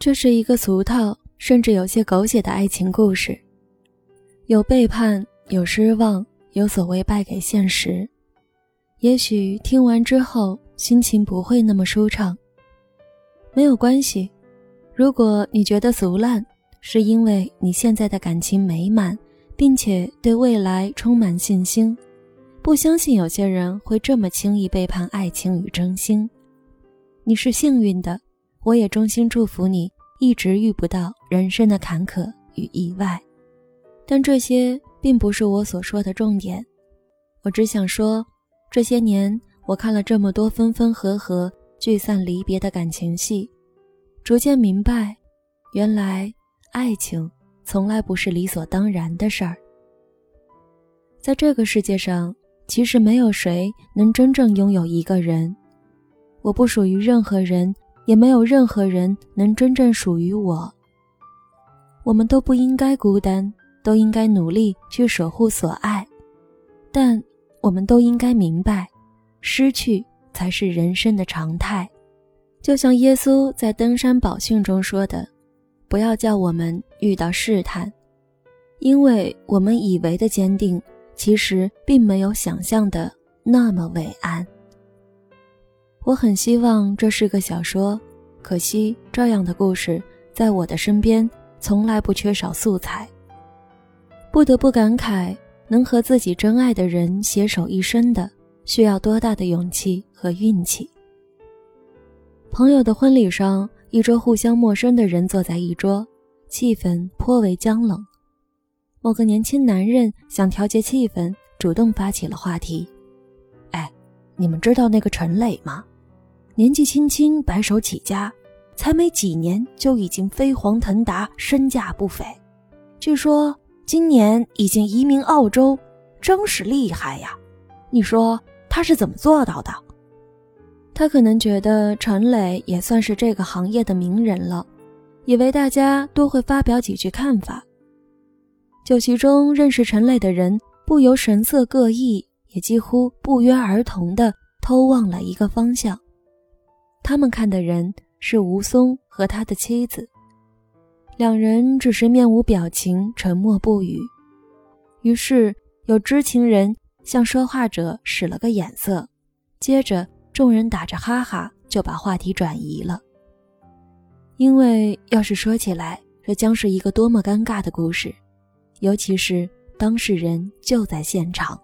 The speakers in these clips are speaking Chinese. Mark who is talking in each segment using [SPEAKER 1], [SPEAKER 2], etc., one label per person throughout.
[SPEAKER 1] 这是一个俗套，甚至有些狗血的爱情故事，有背叛，有失望，有所谓败给现实。也许听完之后心情不会那么舒畅，没有关系。如果你觉得俗烂，是因为你现在的感情美满，并且对未来充满信心，不相信有些人会这么轻易背叛爱情与真心。你是幸运的。我也衷心祝福你，一直遇不到人生的坎坷与意外。但这些并不是我所说的重点。我只想说，这些年我看了这么多分分合合、聚散离别的感情戏，逐渐明白，原来爱情从来不是理所当然的事儿。在这个世界上，其实没有谁能真正拥有一个人。我不属于任何人。也没有任何人能真正属于我。我们都不应该孤单，都应该努力去守护所爱。但我们都应该明白，失去才是人生的常态。就像耶稣在登山宝训中说的：“不要叫我们遇到试探，因为我们以为的坚定，其实并没有想象的那么伟岸。”我很希望这是个小说，可惜这样的故事在我的身边从来不缺少素材。不得不感慨，能和自己真爱的人携手一生的，需要多大的勇气和运气。朋友的婚礼上，一桌互相陌生的人坐在一桌，气氛颇为僵冷。某个年轻男人想调节气氛，主动发起了话题：“哎，你们知道那个陈磊吗？”年纪轻轻，白手起家，才没几年就已经飞黄腾达，身价不菲。据说今年已经移民澳洲，真是厉害呀！你说他是怎么做到的？他可能觉得陈磊也算是这个行业的名人了，以为大家都会发表几句看法。酒席中认识陈磊的人不由神色各异，也几乎不约而同地偷望了一个方向。他们看的人是吴松和他的妻子，两人只是面无表情，沉默不语。于是有知情人向说话者使了个眼色，接着众人打着哈哈就把话题转移了。因为要是说起来，这将是一个多么尴尬的故事，尤其是当事人就在现场。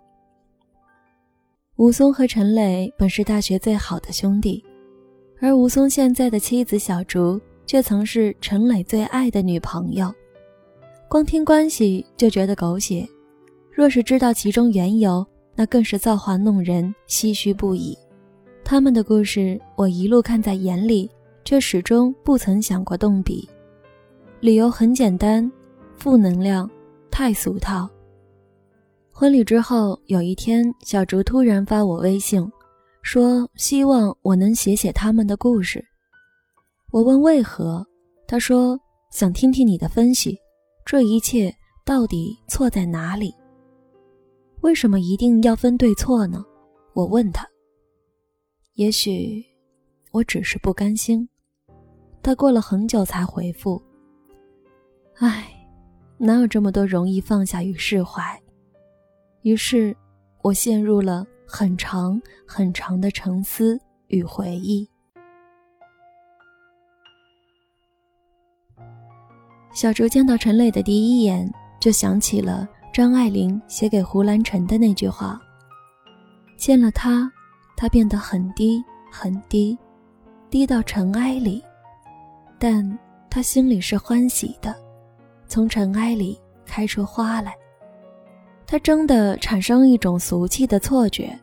[SPEAKER 1] 吴松和陈磊本是大学最好的兄弟。而吴松现在的妻子小竹，却曾是陈磊最爱的女朋友。光听关系就觉得狗血，若是知道其中缘由，那更是造化弄人，唏嘘不已。他们的故事，我一路看在眼里，却始终不曾想过动笔。理由很简单：负能量，太俗套。婚礼之后，有一天，小竹突然发我微信。说希望我能写写他们的故事。我问为何，他说想听听你的分析，这一切到底错在哪里？为什么一定要分对错呢？我问他。也许我只是不甘心。他过了很久才回复。唉，哪有这么多容易放下与释怀？于是，我陷入了。很长很长的沉思与回忆。小竹见到陈磊的第一眼，就想起了张爱玲写给胡兰成的那句话：“见了他，他变得很低很低，低到尘埃里，但他心里是欢喜的，从尘埃里开出花来。”他真的产生一种俗气的错觉，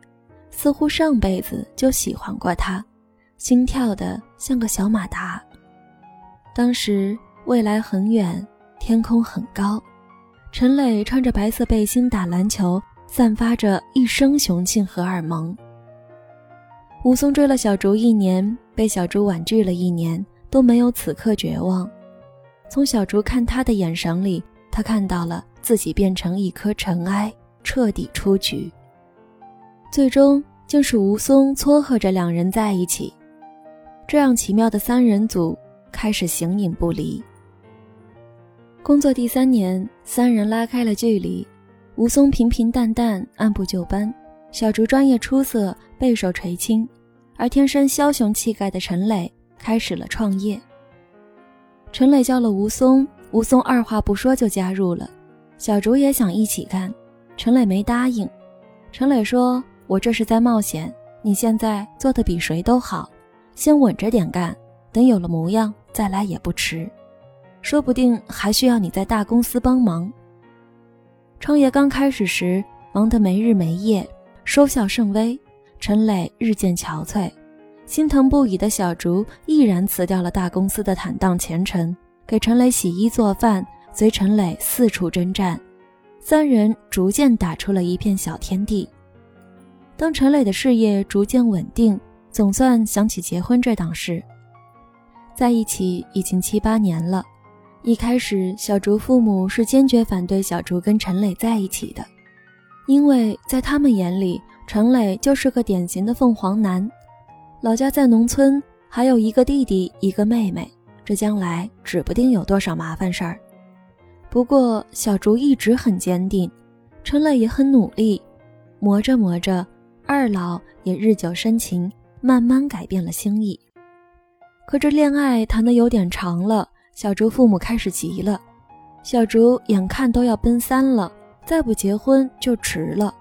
[SPEAKER 1] 似乎上辈子就喜欢过他，心跳的像个小马达。当时未来很远，天空很高，陈磊穿着白色背心打篮球，散发着一身雄性荷尔蒙。武松追了小竹一年，被小竹婉拒了一年，都没有此刻绝望。从小竹看他的眼神里，他看到了。自己变成一颗尘埃，彻底出局。最终，竟是吴松撮合着两人在一起。这样奇妙的三人组，开始形影不离。工作第三年，三人拉开了距离。吴松平平淡淡，按部就班；小竹专业出色，备受垂青；而天生枭雄气概的陈磊开始了创业。陈磊叫了吴松，吴松二话不说就加入了。小竹也想一起干，陈磊没答应。陈磊说：“我这是在冒险，你现在做的比谁都好，先稳着点干，等有了模样再来也不迟。说不定还需要你在大公司帮忙。”创业刚开始时，忙得没日没夜，收效甚微。陈磊日渐憔悴，心疼不已的小竹毅然辞掉了大公司的坦荡前程，给陈磊洗衣做饭，随陈磊四处征战。三人逐渐打出了一片小天地。当陈磊的事业逐渐稳定，总算想起结婚这档事。在一起已经七八年了。一开始，小竹父母是坚决反对小竹跟陈磊在一起的，因为在他们眼里，陈磊就是个典型的凤凰男，老家在农村，还有一个弟弟一个妹妹，这将来指不定有多少麻烦事儿。不过，小竹一直很坚定，陈磊也很努力，磨着磨着，二老也日久生情，慢慢改变了心意。可这恋爱谈得有点长了。小竹父母开始急了，小竹眼看都要奔三了，再不结婚就迟了。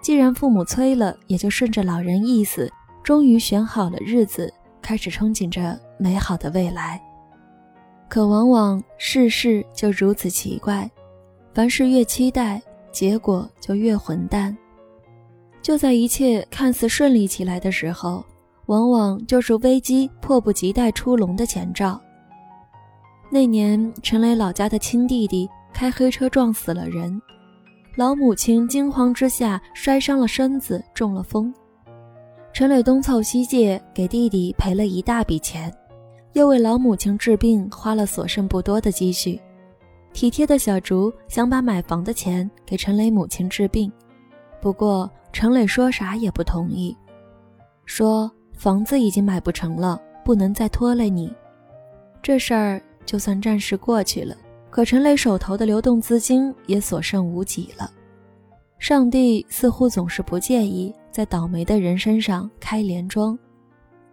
[SPEAKER 1] 既然父母催了，也就顺着老人意思，终于选好了日子，开始憧憬着美好的未来。可往往世事就如此奇怪，凡事越期待，结果就越混蛋。就在一切看似顺利起来的时候，往往就是危机迫不及待出笼的前兆。那年，陈磊老家的亲弟弟开黑车撞死了人，老母亲惊慌之下摔伤了身子，中了风。陈磊东凑西借，给弟弟赔了一大笔钱，又为老母亲治病花了所剩不多的积蓄。体贴的小竹想把买房的钱给陈磊母亲治病，不过陈磊说啥也不同意，说房子已经买不成了，不能再拖累你。这事儿。就算暂时过去了，可陈磊手头的流动资金也所剩无几了。上帝似乎总是不介意在倒霉的人身上开连庄。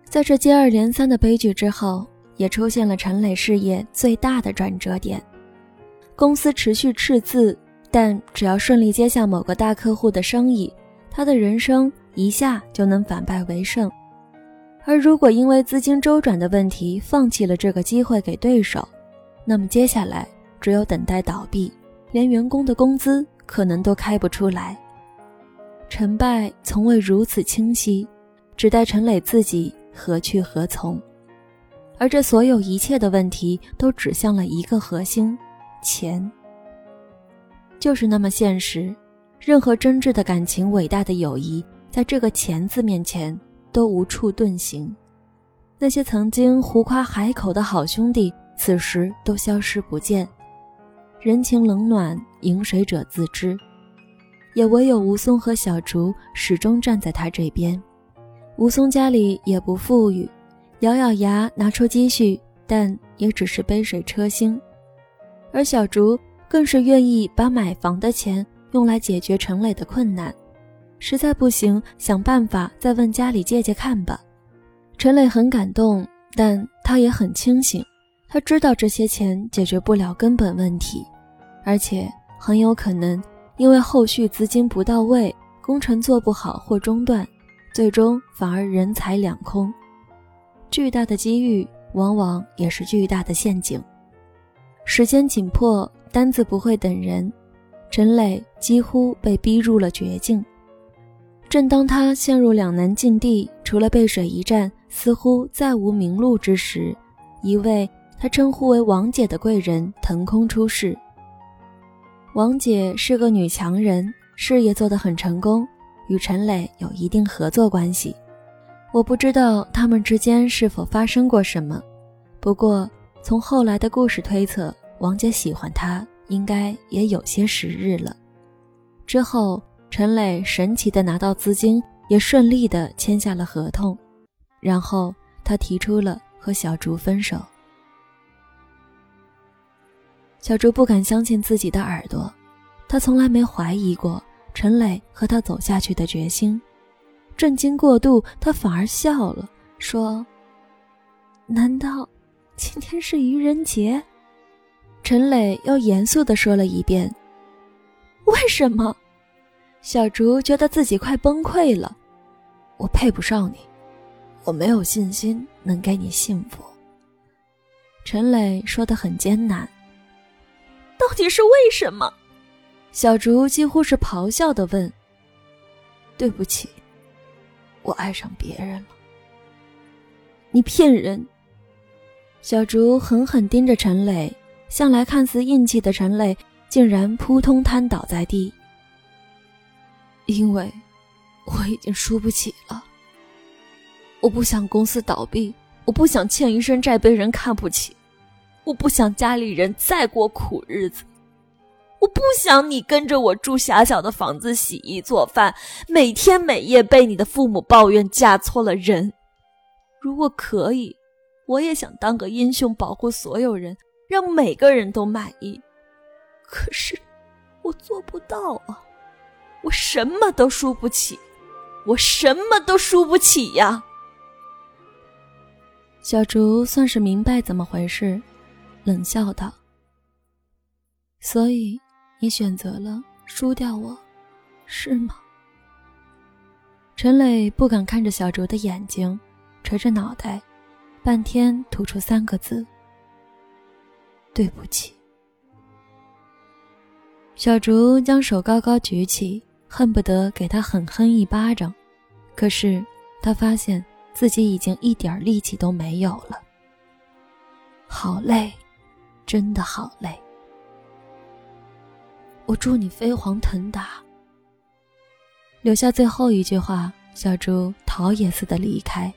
[SPEAKER 1] 在这接二连三的悲剧之后，也出现了陈磊事业最大的转折点。公司持续赤字，但只要顺利接下某个大客户的生意，他的人生一下就能反败为胜。而如果因为资金周转的问题放弃了这个机会给对手，那么接下来只有等待倒闭，连员工的工资可能都开不出来。成败从未如此清晰，只待陈磊自己何去何从。而这所有一切的问题都指向了一个核心：钱。就是那么现实，任何真挚的感情、伟大的友谊，在这个“钱”字面前。都无处遁形，那些曾经胡夸海口的好兄弟，此时都消失不见。人情冷暖，饮水者自知。也唯有吴松和小竹始终站在他这边。吴松家里也不富裕，咬咬牙拿出积蓄，但也只是杯水车薪。而小竹更是愿意把买房的钱用来解决陈磊的困难。实在不行，想办法再问家里借借看吧。陈磊很感动，但他也很清醒。他知道这些钱解决不了根本问题，而且很有可能因为后续资金不到位，工程做不好或中断，最终反而人财两空。巨大的机遇往往也是巨大的陷阱。时间紧迫，单子不会等人，陈磊几乎被逼入了绝境。正当他陷入两难境地，除了背水一战，似乎再无明路之时，一位他称呼为王姐的贵人腾空出世。王姐是个女强人，事业做得很成功，与陈磊有一定合作关系。我不知道他们之间是否发生过什么，不过从后来的故事推测，王姐喜欢他应该也有些时日了。之后。陈磊神奇的拿到资金，也顺利的签下了合同，然后他提出了和小竹分手。小竹不敢相信自己的耳朵，她从来没怀疑过陈磊和她走下去的决心。震惊过度，她反而笑了，说：“难道今天是愚人节？”陈磊又严肃地说了一遍：“为什么？”小竹觉得自己快崩溃了。我配不上你，我没有信心能给你幸福。陈磊说的很艰难。到底是为什么？小竹几乎是咆哮的问。对不起，我爱上别人了。你骗人！小竹狠狠盯着陈磊，向来看似硬气的陈磊竟然扑通瘫倒在地。因为。我已经输不起了。我不想公司倒闭，我不想欠一身债被人看不起，我不想家里人再过苦日子，我不想你跟着我住狭小的房子洗衣做饭，每天每夜被你的父母抱怨嫁错了人。如果可以，我也想当个英雄，保护所有人，让每个人都满意。可是，我做不到啊！我什么都输不起。我什么都输不起呀！小竹算是明白怎么回事，冷笑道：“所以你选择了输掉我，是吗？”陈磊不敢看着小竹的眼睛，垂着脑袋，半天吐出三个字：“对不起。”小竹将手高高举起。恨不得给他狠狠一巴掌，可是他发现自己已经一点力气都没有了。好累，真的好累。我祝你飞黄腾达。留下最后一句话，小猪逃也似的离开。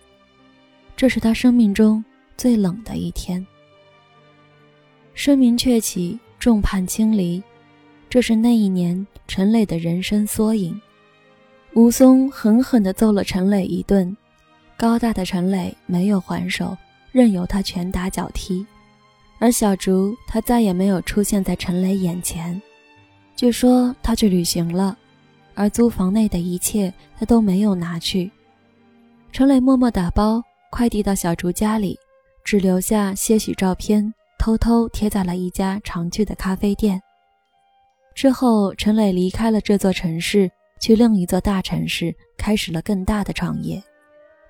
[SPEAKER 1] 这是他生命中最冷的一天。声名鹊起，众叛亲离。这是那一年陈磊的人生缩影。吴松狠狠地揍了陈磊一顿，高大的陈磊没有还手，任由他拳打脚踢。而小竹，他再也没有出现在陈磊眼前。据说他去旅行了，而租房内的一切他都没有拿去。陈磊默默打包快递到小竹家里，只留下些许照片，偷偷贴在了一家常去的咖啡店。之后，陈磊离开了这座城市，去另一座大城市，开始了更大的创业。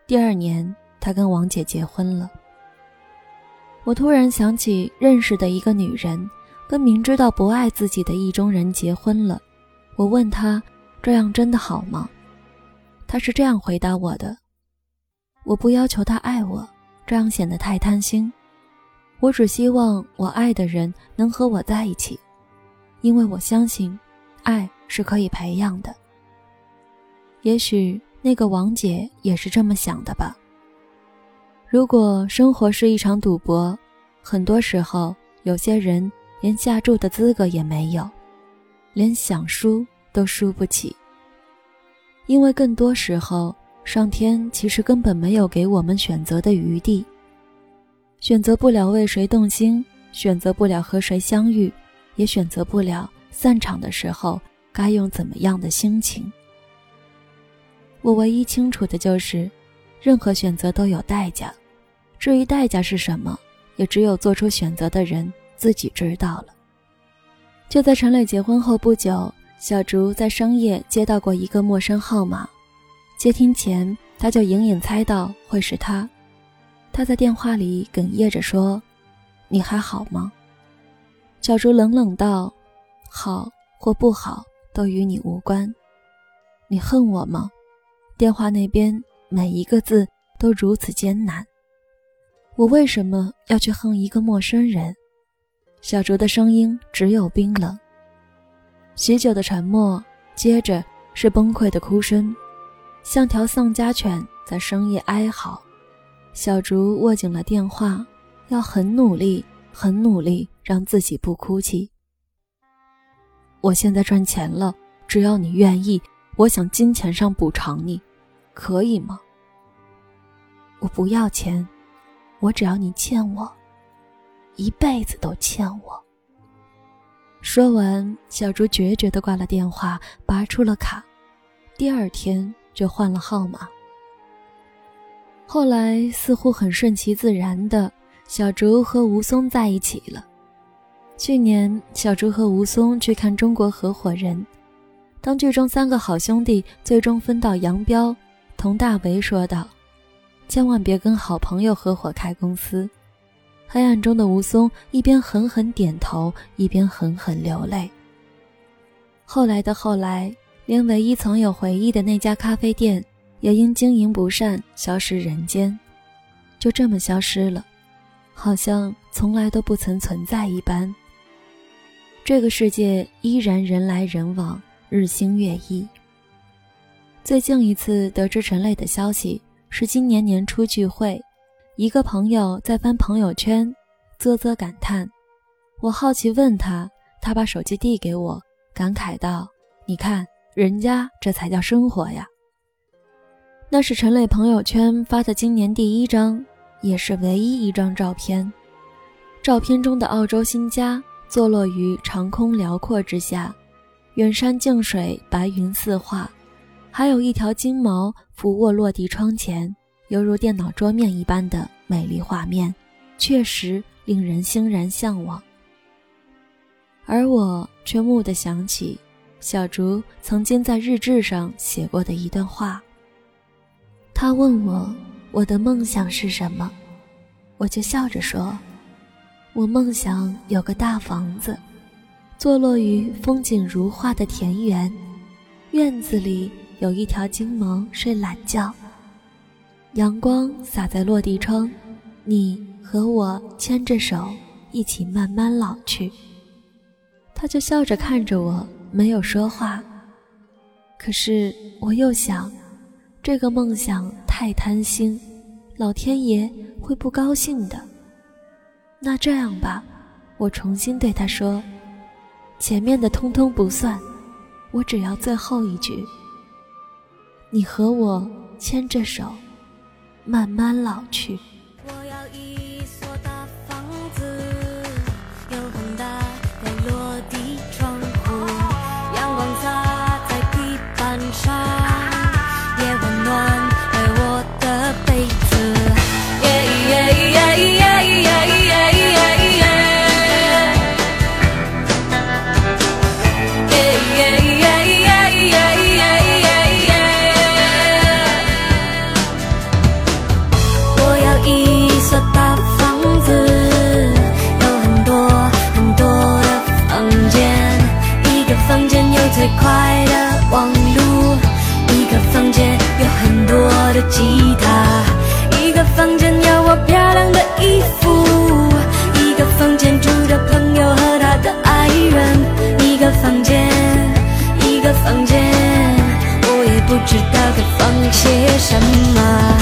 [SPEAKER 1] 第二年，他跟王姐结婚了。我突然想起认识的一个女人，跟明知道不爱自己的意中人结婚了。我问她：“这样真的好吗？”她是这样回答我的：“我不要求他爱我，这样显得太贪心。我只希望我爱的人能和我在一起。”因为我相信，爱是可以培养的。也许那个王姐也是这么想的吧。如果生活是一场赌博，很多时候有些人连下注的资格也没有，连想输都输不起。因为更多时候，上天其实根本没有给我们选择的余地，选择不了为谁动心，选择不了和谁相遇。也选择不了散场的时候该用怎么样的心情。我唯一清楚的就是，任何选择都有代价，至于代价是什么，也只有做出选择的人自己知道了。就在陈磊结婚后不久，小竹在深夜接到过一个陌生号码，接听前他就隐隐猜到会是他，他在电话里哽咽着说：“你还好吗？”小竹冷冷道：“好或不好都与你无关。你恨我吗？”电话那边每一个字都如此艰难。我为什么要去恨一个陌生人？小竹的声音只有冰冷。许久的沉默，接着是崩溃的哭声，像条丧家犬在深夜哀嚎。小竹握紧了电话，要很努力，很努力。让自己不哭泣。我现在赚钱了，只要你愿意，我想金钱上补偿你，可以吗？我不要钱，我只要你欠我，一辈子都欠我。说完，小竹决绝地挂了电话，拔出了卡，第二天就换了号码。后来似乎很顺其自然的，小竹和吴松在一起了。去年，小竹和吴松去看《中国合伙人》，当剧中三个好兄弟最终分道扬镳，佟大为说道：“千万别跟好朋友合伙开公司。”黑暗中的吴松一边狠狠点头，一边狠狠流泪。后来的后来，连唯一曾有回忆的那家咖啡店。也因经营不善消失人间，就这么消失了，好像从来都不曾存在一般。这个世界依然人来人往，日新月异。最近一次得知陈磊的消息是今年年初聚会，一个朋友在翻朋友圈，啧啧感叹。我好奇问他，他把手机递给我，感慨道：“你看，人家这才叫生活呀。”那是陈磊朋友圈发的今年第一张，也是唯一一张照片。照片中的澳洲新家坐落于长空辽阔之下，远山近水，白云似画，还有一条金毛俯卧落地窗前，犹如电脑桌面一般的美丽画面，确实令人欣然向往。而我却蓦地想起，小竹曾经在日志上写过的一段话。他问我我的梦想是什么，我就笑着说：“我梦想有个大房子，坐落于风景如画的田园，院子里有一条金毛睡懒觉，阳光洒在落地窗，你和我牵着手一起慢慢老去。”他就笑着看着我，没有说话。可是我又想。这个梦想太贪心，老天爷会不高兴的。那这样吧，我重新对他说：“前面的通通不算，我只要最后一句。你和我牵着手，慢慢老去。”不知道该放些什么。